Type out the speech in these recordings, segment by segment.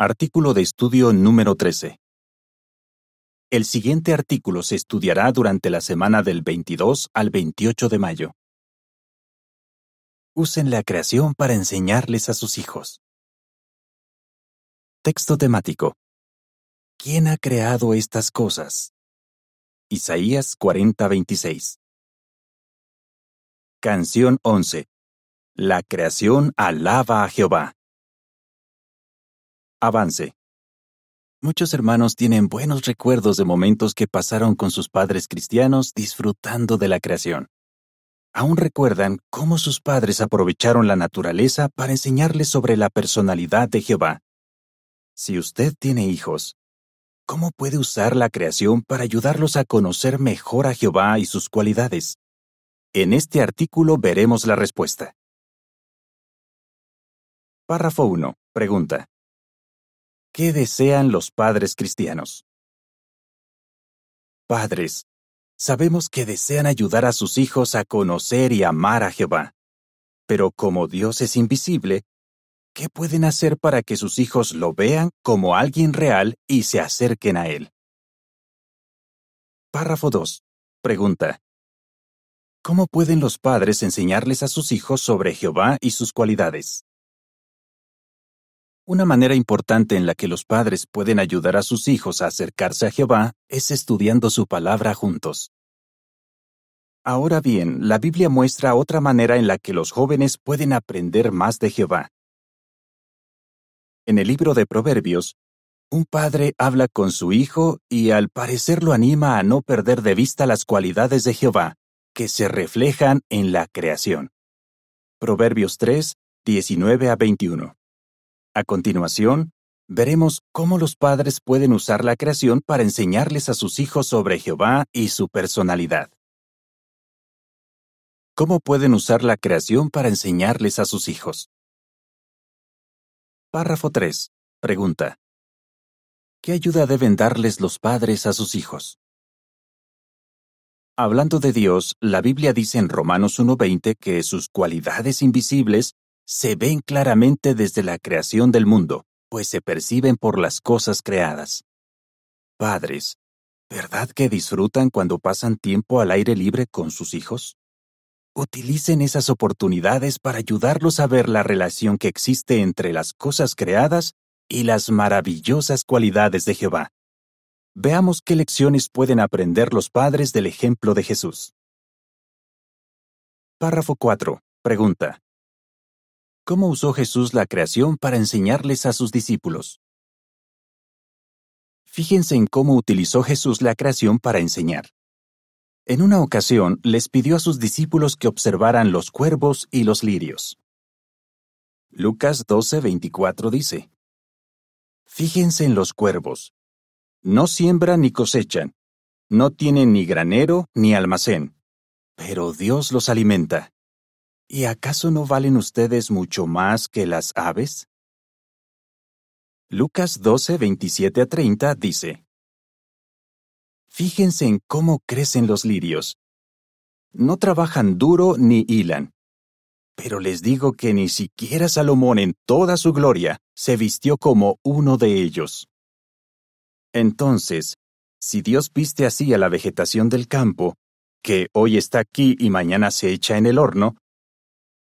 Artículo de estudio número 13. El siguiente artículo se estudiará durante la semana del 22 al 28 de mayo. Usen la creación para enseñarles a sus hijos. Texto temático. ¿Quién ha creado estas cosas? Isaías 40:26. Canción 11. La creación alaba a Jehová. Avance. Muchos hermanos tienen buenos recuerdos de momentos que pasaron con sus padres cristianos disfrutando de la creación. Aún recuerdan cómo sus padres aprovecharon la naturaleza para enseñarles sobre la personalidad de Jehová. Si usted tiene hijos, ¿cómo puede usar la creación para ayudarlos a conocer mejor a Jehová y sus cualidades? En este artículo veremos la respuesta. Párrafo 1. Pregunta. ¿Qué desean los padres cristianos? Padres, sabemos que desean ayudar a sus hijos a conocer y amar a Jehová. Pero como Dios es invisible, ¿qué pueden hacer para que sus hijos lo vean como alguien real y se acerquen a Él? Párrafo 2. Pregunta. ¿Cómo pueden los padres enseñarles a sus hijos sobre Jehová y sus cualidades? Una manera importante en la que los padres pueden ayudar a sus hijos a acercarse a Jehová es estudiando su palabra juntos. Ahora bien, la Biblia muestra otra manera en la que los jóvenes pueden aprender más de Jehová. En el libro de Proverbios, un padre habla con su hijo y al parecer lo anima a no perder de vista las cualidades de Jehová, que se reflejan en la creación. Proverbios 3, 19 a 21. A continuación, veremos cómo los padres pueden usar la creación para enseñarles a sus hijos sobre Jehová y su personalidad. ¿Cómo pueden usar la creación para enseñarles a sus hijos? Párrafo 3. Pregunta. ¿Qué ayuda deben darles los padres a sus hijos? Hablando de Dios, la Biblia dice en Romanos 1.20 que sus cualidades invisibles se ven claramente desde la creación del mundo, pues se perciben por las cosas creadas. Padres, ¿verdad que disfrutan cuando pasan tiempo al aire libre con sus hijos? Utilicen esas oportunidades para ayudarlos a ver la relación que existe entre las cosas creadas y las maravillosas cualidades de Jehová. Veamos qué lecciones pueden aprender los padres del ejemplo de Jesús. Párrafo 4. Pregunta. ¿Cómo usó Jesús la creación para enseñarles a sus discípulos? Fíjense en cómo utilizó Jesús la creación para enseñar. En una ocasión les pidió a sus discípulos que observaran los cuervos y los lirios. Lucas 12:24 dice, Fíjense en los cuervos. No siembran ni cosechan, no tienen ni granero ni almacén, pero Dios los alimenta. ¿Y acaso no valen ustedes mucho más que las aves? Lucas 12, 27 a 30 dice, Fíjense en cómo crecen los lirios. No trabajan duro ni hilan. Pero les digo que ni siquiera Salomón en toda su gloria se vistió como uno de ellos. Entonces, si Dios viste así a la vegetación del campo, que hoy está aquí y mañana se echa en el horno,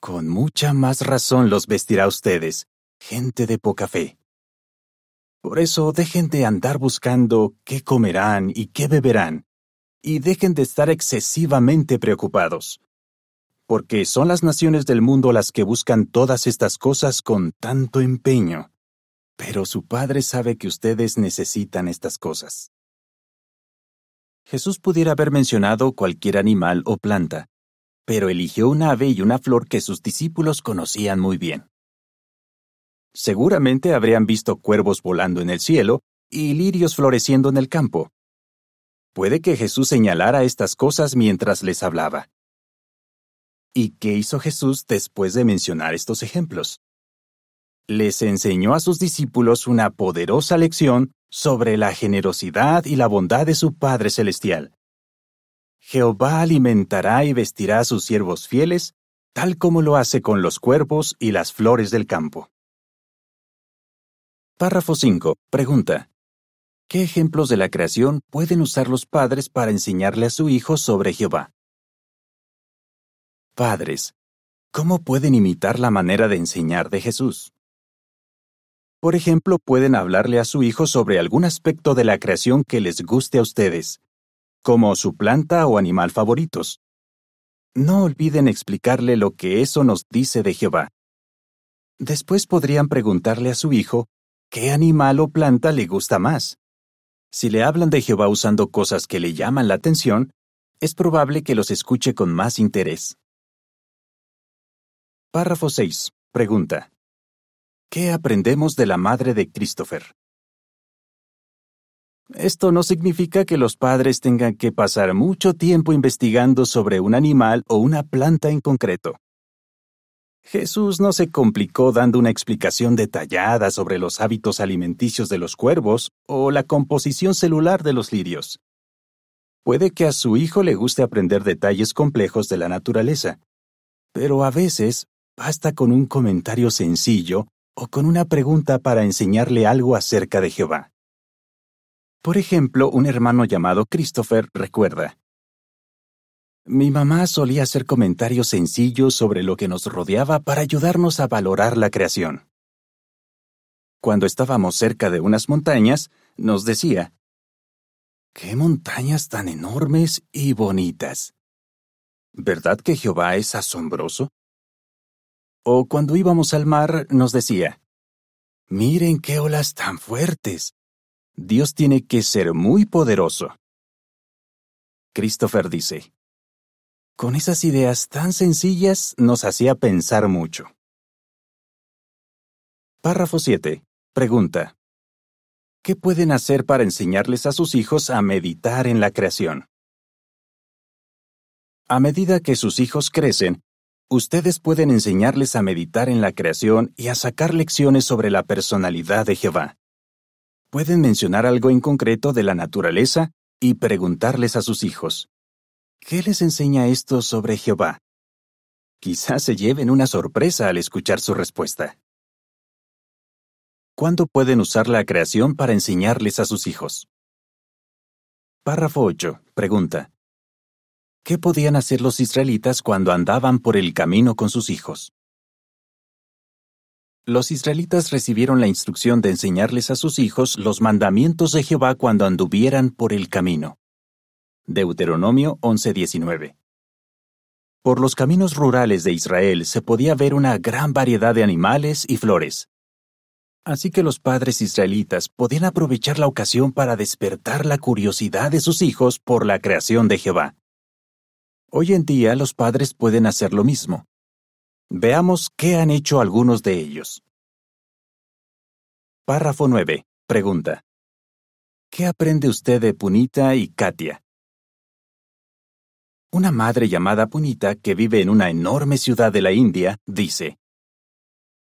con mucha más razón los vestirá ustedes, gente de poca fe. Por eso dejen de andar buscando qué comerán y qué beberán, y dejen de estar excesivamente preocupados, porque son las naciones del mundo las que buscan todas estas cosas con tanto empeño. Pero su Padre sabe que ustedes necesitan estas cosas. Jesús pudiera haber mencionado cualquier animal o planta, pero eligió un ave y una flor que sus discípulos conocían muy bien. Seguramente habrían visto cuervos volando en el cielo y lirios floreciendo en el campo. Puede que Jesús señalara estas cosas mientras les hablaba. ¿Y qué hizo Jesús después de mencionar estos ejemplos? Les enseñó a sus discípulos una poderosa lección sobre la generosidad y la bondad de su Padre Celestial. Jehová alimentará y vestirá a sus siervos fieles, tal como lo hace con los cuervos y las flores del campo. Párrafo 5. Pregunta. ¿Qué ejemplos de la creación pueden usar los padres para enseñarle a su hijo sobre Jehová? Padres, ¿cómo pueden imitar la manera de enseñar de Jesús? Por ejemplo, pueden hablarle a su hijo sobre algún aspecto de la creación que les guste a ustedes, como su planta o animal favoritos. No olviden explicarle lo que eso nos dice de Jehová. Después podrían preguntarle a su hijo qué animal o planta le gusta más. Si le hablan de Jehová usando cosas que le llaman la atención, es probable que los escuche con más interés. Párrafo 6. Pregunta. ¿Qué aprendemos de la madre de Christopher? Esto no significa que los padres tengan que pasar mucho tiempo investigando sobre un animal o una planta en concreto. Jesús no se complicó dando una explicación detallada sobre los hábitos alimenticios de los cuervos o la composición celular de los lirios. Puede que a su hijo le guste aprender detalles complejos de la naturaleza, pero a veces basta con un comentario sencillo o con una pregunta para enseñarle algo acerca de Jehová. Por ejemplo, un hermano llamado Christopher recuerda, Mi mamá solía hacer comentarios sencillos sobre lo que nos rodeaba para ayudarnos a valorar la creación. Cuando estábamos cerca de unas montañas, nos decía, ¡Qué montañas tan enormes y bonitas! ¿Verdad que Jehová es asombroso? O cuando íbamos al mar nos decía, Miren qué olas tan fuertes. Dios tiene que ser muy poderoso. Christopher dice, Con esas ideas tan sencillas nos hacía pensar mucho. Párrafo 7. Pregunta. ¿Qué pueden hacer para enseñarles a sus hijos a meditar en la creación? A medida que sus hijos crecen, ustedes pueden enseñarles a meditar en la creación y a sacar lecciones sobre la personalidad de Jehová. Pueden mencionar algo en concreto de la naturaleza y preguntarles a sus hijos, ¿qué les enseña esto sobre Jehová? Quizás se lleven una sorpresa al escuchar su respuesta. ¿Cuándo pueden usar la creación para enseñarles a sus hijos? Párrafo 8. Pregunta. ¿Qué podían hacer los israelitas cuando andaban por el camino con sus hijos? Los israelitas recibieron la instrucción de enseñarles a sus hijos los mandamientos de Jehová cuando anduvieran por el camino. Deuteronomio 11:19. Por los caminos rurales de Israel se podía ver una gran variedad de animales y flores. Así que los padres israelitas podían aprovechar la ocasión para despertar la curiosidad de sus hijos por la creación de Jehová. Hoy en día los padres pueden hacer lo mismo. Veamos qué han hecho algunos de ellos. Párrafo 9. Pregunta. ¿Qué aprende usted de Punita y Katia? Una madre llamada Punita, que vive en una enorme ciudad de la India, dice,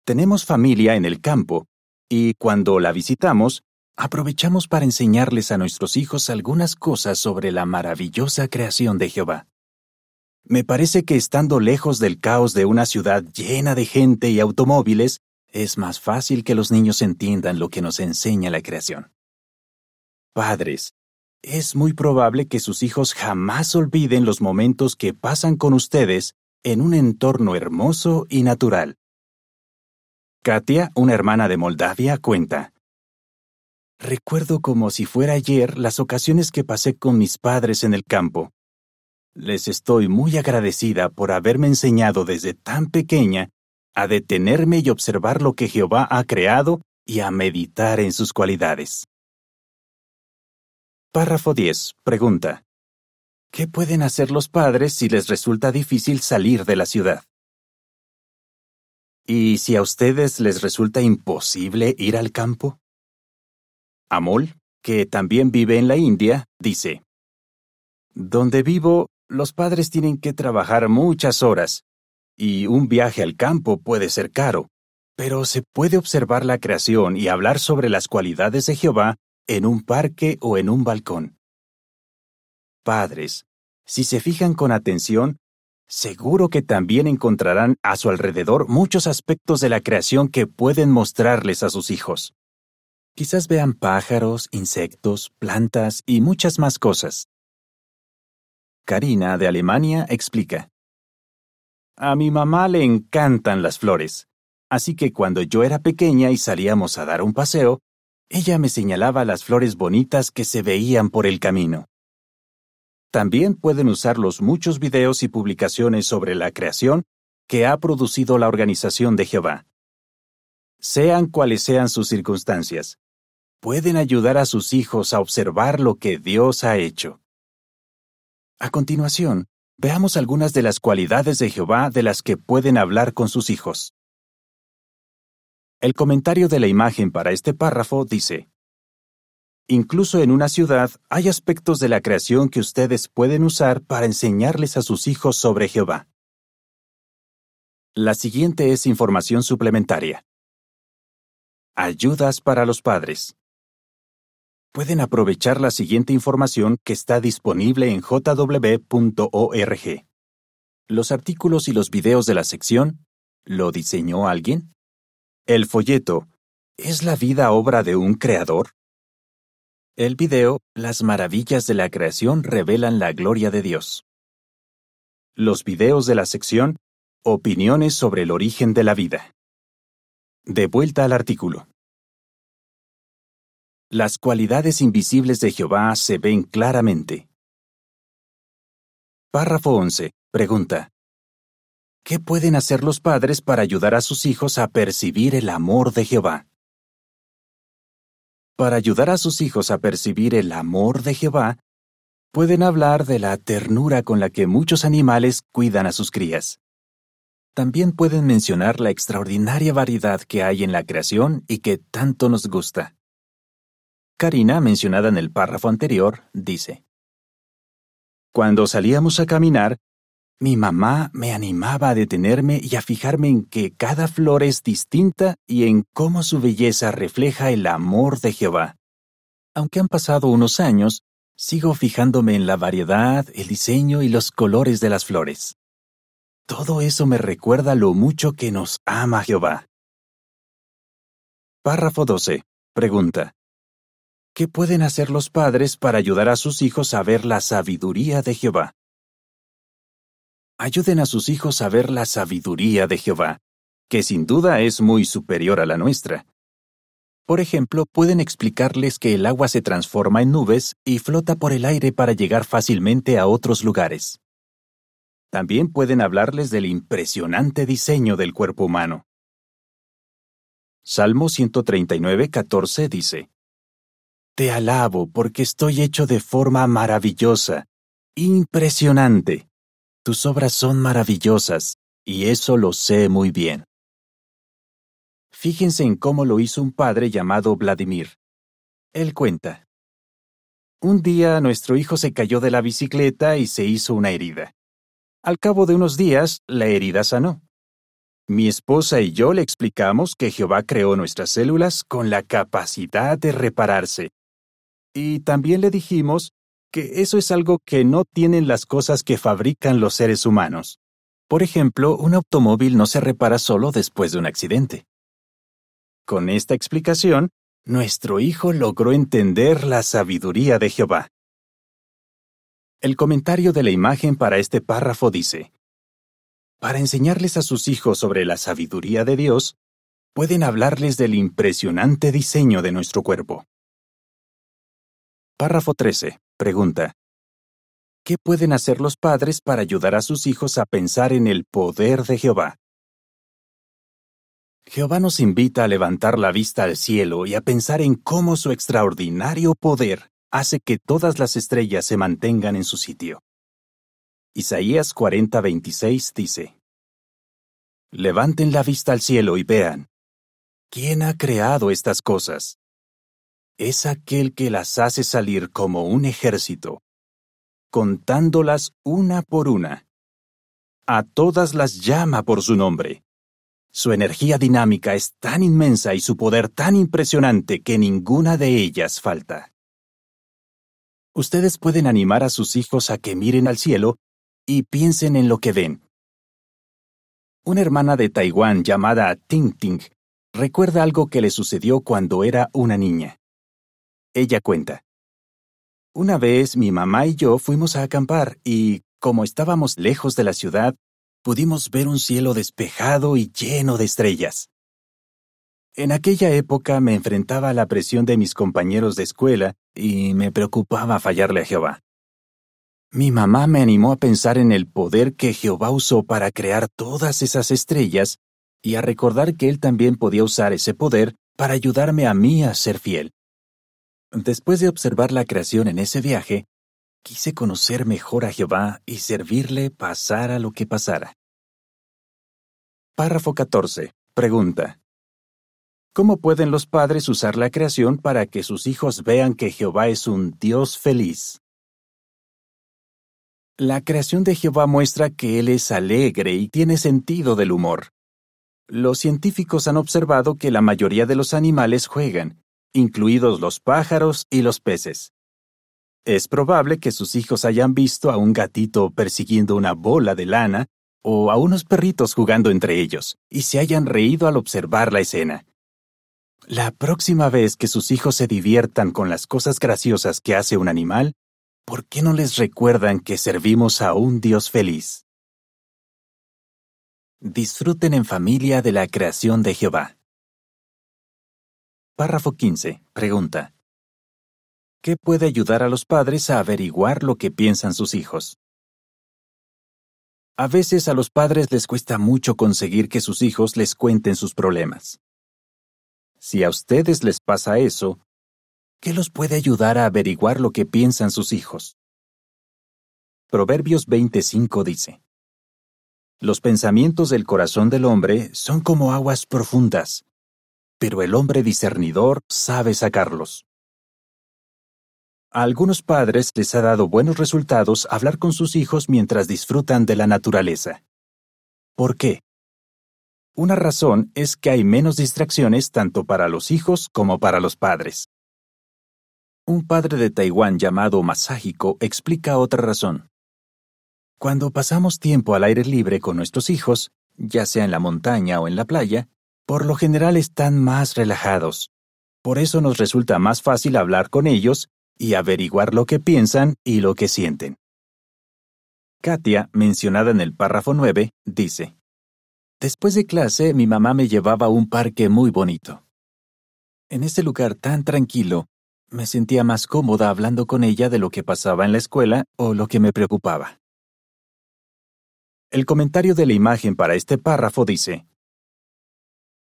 Tenemos familia en el campo, y cuando la visitamos, aprovechamos para enseñarles a nuestros hijos algunas cosas sobre la maravillosa creación de Jehová. Me parece que estando lejos del caos de una ciudad llena de gente y automóviles, es más fácil que los niños entiendan lo que nos enseña la creación. Padres, es muy probable que sus hijos jamás olviden los momentos que pasan con ustedes en un entorno hermoso y natural. Katia, una hermana de Moldavia, cuenta. Recuerdo como si fuera ayer las ocasiones que pasé con mis padres en el campo. Les estoy muy agradecida por haberme enseñado desde tan pequeña a detenerme y observar lo que Jehová ha creado y a meditar en sus cualidades. Párrafo 10. Pregunta. ¿Qué pueden hacer los padres si les resulta difícil salir de la ciudad? ¿Y si a ustedes les resulta imposible ir al campo? Amol, que también vive en la India, dice, Donde vivo los padres tienen que trabajar muchas horas, y un viaje al campo puede ser caro, pero se puede observar la creación y hablar sobre las cualidades de Jehová en un parque o en un balcón. Padres, si se fijan con atención, seguro que también encontrarán a su alrededor muchos aspectos de la creación que pueden mostrarles a sus hijos. Quizás vean pájaros, insectos, plantas y muchas más cosas. Karina, de Alemania, explica. A mi mamá le encantan las flores, así que cuando yo era pequeña y salíamos a dar un paseo, ella me señalaba las flores bonitas que se veían por el camino. También pueden usar los muchos videos y publicaciones sobre la creación que ha producido la Organización de Jehová. Sean cuales sean sus circunstancias, pueden ayudar a sus hijos a observar lo que Dios ha hecho. A continuación, veamos algunas de las cualidades de Jehová de las que pueden hablar con sus hijos. El comentario de la imagen para este párrafo dice, Incluso en una ciudad hay aspectos de la creación que ustedes pueden usar para enseñarles a sus hijos sobre Jehová. La siguiente es información suplementaria. Ayudas para los padres. Pueden aprovechar la siguiente información que está disponible en jw.org. Los artículos y los videos de la sección ¿Lo diseñó alguien? El folleto ¿Es la vida obra de un creador? El video Las maravillas de la creación revelan la gloria de Dios. Los videos de la sección Opiniones sobre el origen de la vida. De vuelta al artículo. Las cualidades invisibles de Jehová se ven claramente. Párrafo 11. Pregunta. ¿Qué pueden hacer los padres para ayudar a sus hijos a percibir el amor de Jehová? Para ayudar a sus hijos a percibir el amor de Jehová, pueden hablar de la ternura con la que muchos animales cuidan a sus crías. También pueden mencionar la extraordinaria variedad que hay en la creación y que tanto nos gusta. Karina, mencionada en el párrafo anterior, dice, Cuando salíamos a caminar, mi mamá me animaba a detenerme y a fijarme en que cada flor es distinta y en cómo su belleza refleja el amor de Jehová. Aunque han pasado unos años, sigo fijándome en la variedad, el diseño y los colores de las flores. Todo eso me recuerda lo mucho que nos ama Jehová. Párrafo 12. Pregunta. ¿Qué pueden hacer los padres para ayudar a sus hijos a ver la sabiduría de Jehová? ayuden a sus hijos a ver la sabiduría de Jehová, que sin duda es muy superior a la nuestra. Por ejemplo, pueden explicarles que el agua se transforma en nubes y flota por el aire para llegar fácilmente a otros lugares. También pueden hablarles del impresionante diseño del cuerpo humano. Salmo 139, 14 dice, Te alabo porque estoy hecho de forma maravillosa, impresionante. Tus obras son maravillosas, y eso lo sé muy bien. Fíjense en cómo lo hizo un padre llamado Vladimir. Él cuenta. Un día nuestro hijo se cayó de la bicicleta y se hizo una herida. Al cabo de unos días, la herida sanó. Mi esposa y yo le explicamos que Jehová creó nuestras células con la capacidad de repararse. Y también le dijimos que eso es algo que no tienen las cosas que fabrican los seres humanos. Por ejemplo, un automóvil no se repara solo después de un accidente. Con esta explicación, nuestro hijo logró entender la sabiduría de Jehová. El comentario de la imagen para este párrafo dice, Para enseñarles a sus hijos sobre la sabiduría de Dios, pueden hablarles del impresionante diseño de nuestro cuerpo. Párrafo 13. Pregunta. ¿Qué pueden hacer los padres para ayudar a sus hijos a pensar en el poder de Jehová? Jehová nos invita a levantar la vista al cielo y a pensar en cómo su extraordinario poder hace que todas las estrellas se mantengan en su sitio. Isaías 40:26 dice, Levanten la vista al cielo y vean, ¿quién ha creado estas cosas? Es aquel que las hace salir como un ejército, contándolas una por una. A todas las llama por su nombre. Su energía dinámica es tan inmensa y su poder tan impresionante que ninguna de ellas falta. Ustedes pueden animar a sus hijos a que miren al cielo y piensen en lo que ven. Una hermana de Taiwán llamada Ting Ting recuerda algo que le sucedió cuando era una niña. Ella cuenta. Una vez mi mamá y yo fuimos a acampar y, como estábamos lejos de la ciudad, pudimos ver un cielo despejado y lleno de estrellas. En aquella época me enfrentaba a la presión de mis compañeros de escuela y me preocupaba fallarle a Jehová. Mi mamá me animó a pensar en el poder que Jehová usó para crear todas esas estrellas y a recordar que Él también podía usar ese poder para ayudarme a mí a ser fiel. Después de observar la creación en ese viaje, quise conocer mejor a Jehová y servirle pasara lo que pasara. Párrafo 14. Pregunta. ¿Cómo pueden los padres usar la creación para que sus hijos vean que Jehová es un Dios feliz? La creación de Jehová muestra que Él es alegre y tiene sentido del humor. Los científicos han observado que la mayoría de los animales juegan, incluidos los pájaros y los peces. Es probable que sus hijos hayan visto a un gatito persiguiendo una bola de lana o a unos perritos jugando entre ellos, y se hayan reído al observar la escena. La próxima vez que sus hijos se diviertan con las cosas graciosas que hace un animal, ¿por qué no les recuerdan que servimos a un Dios feliz? Disfruten en familia de la creación de Jehová. Párrafo 15. Pregunta. ¿Qué puede ayudar a los padres a averiguar lo que piensan sus hijos? A veces a los padres les cuesta mucho conseguir que sus hijos les cuenten sus problemas. Si a ustedes les pasa eso, ¿qué los puede ayudar a averiguar lo que piensan sus hijos? Proverbios 25 dice, Los pensamientos del corazón del hombre son como aguas profundas, pero el hombre discernidor sabe sacarlos. A algunos padres les ha dado buenos resultados hablar con sus hijos mientras disfrutan de la naturaleza. ¿Por qué? Una razón es que hay menos distracciones tanto para los hijos como para los padres. Un padre de Taiwán llamado Maságico explica otra razón. Cuando pasamos tiempo al aire libre con nuestros hijos, ya sea en la montaña o en la playa, por lo general están más relajados. Por eso nos resulta más fácil hablar con ellos y averiguar lo que piensan y lo que sienten. Katia, mencionada en el párrafo 9, dice, Después de clase mi mamá me llevaba a un parque muy bonito. En este lugar tan tranquilo, me sentía más cómoda hablando con ella de lo que pasaba en la escuela o lo que me preocupaba. El comentario de la imagen para este párrafo dice,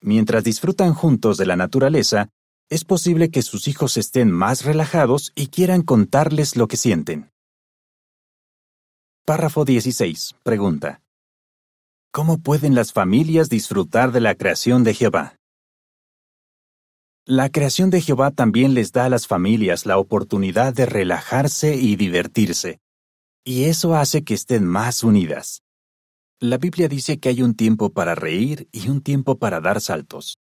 Mientras disfrutan juntos de la naturaleza, es posible que sus hijos estén más relajados y quieran contarles lo que sienten. Párrafo 16. Pregunta. ¿Cómo pueden las familias disfrutar de la creación de Jehová? La creación de Jehová también les da a las familias la oportunidad de relajarse y divertirse, y eso hace que estén más unidas. La Biblia dice que hay un tiempo para reír y un tiempo para dar saltos.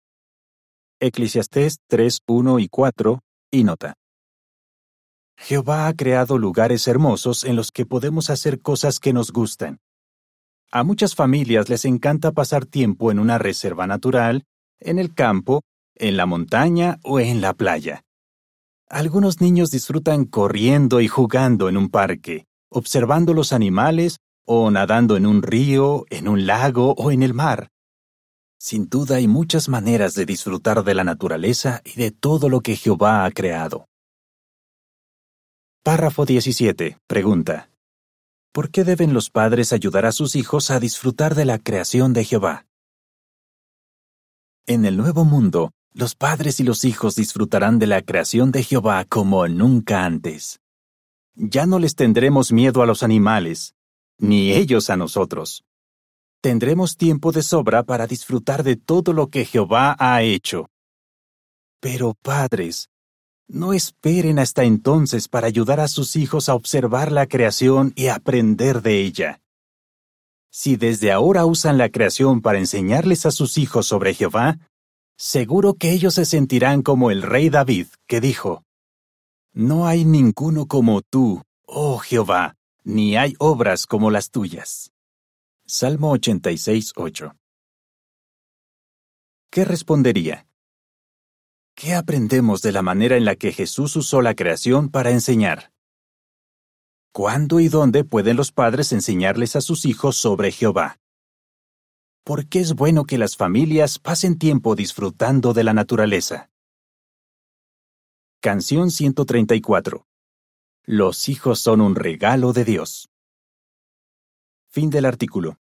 Eclesiastés 3, 1 y 4, y nota. Jehová ha creado lugares hermosos en los que podemos hacer cosas que nos gustan. A muchas familias les encanta pasar tiempo en una reserva natural, en el campo, en la montaña o en la playa. Algunos niños disfrutan corriendo y jugando en un parque, observando los animales o nadando en un río, en un lago o en el mar. Sin duda hay muchas maneras de disfrutar de la naturaleza y de todo lo que Jehová ha creado. Párrafo 17. Pregunta. ¿Por qué deben los padres ayudar a sus hijos a disfrutar de la creación de Jehová? En el nuevo mundo, los padres y los hijos disfrutarán de la creación de Jehová como nunca antes. Ya no les tendremos miedo a los animales, ni ellos a nosotros. Tendremos tiempo de sobra para disfrutar de todo lo que Jehová ha hecho. Pero padres, no esperen hasta entonces para ayudar a sus hijos a observar la creación y aprender de ella. Si desde ahora usan la creación para enseñarles a sus hijos sobre Jehová, seguro que ellos se sentirán como el rey David, que dijo, No hay ninguno como tú, oh Jehová, ni hay obras como las tuyas. Salmo 86, 8. ¿qué respondería? ¿Qué aprendemos de la manera en la que Jesús usó la creación para enseñar? ¿Cuándo y dónde pueden los padres enseñarles a sus hijos sobre Jehová? ¿Por qué es bueno que las familias pasen tiempo disfrutando de la naturaleza? Canción 134. Los hijos son un regalo de Dios. Fin del artículo.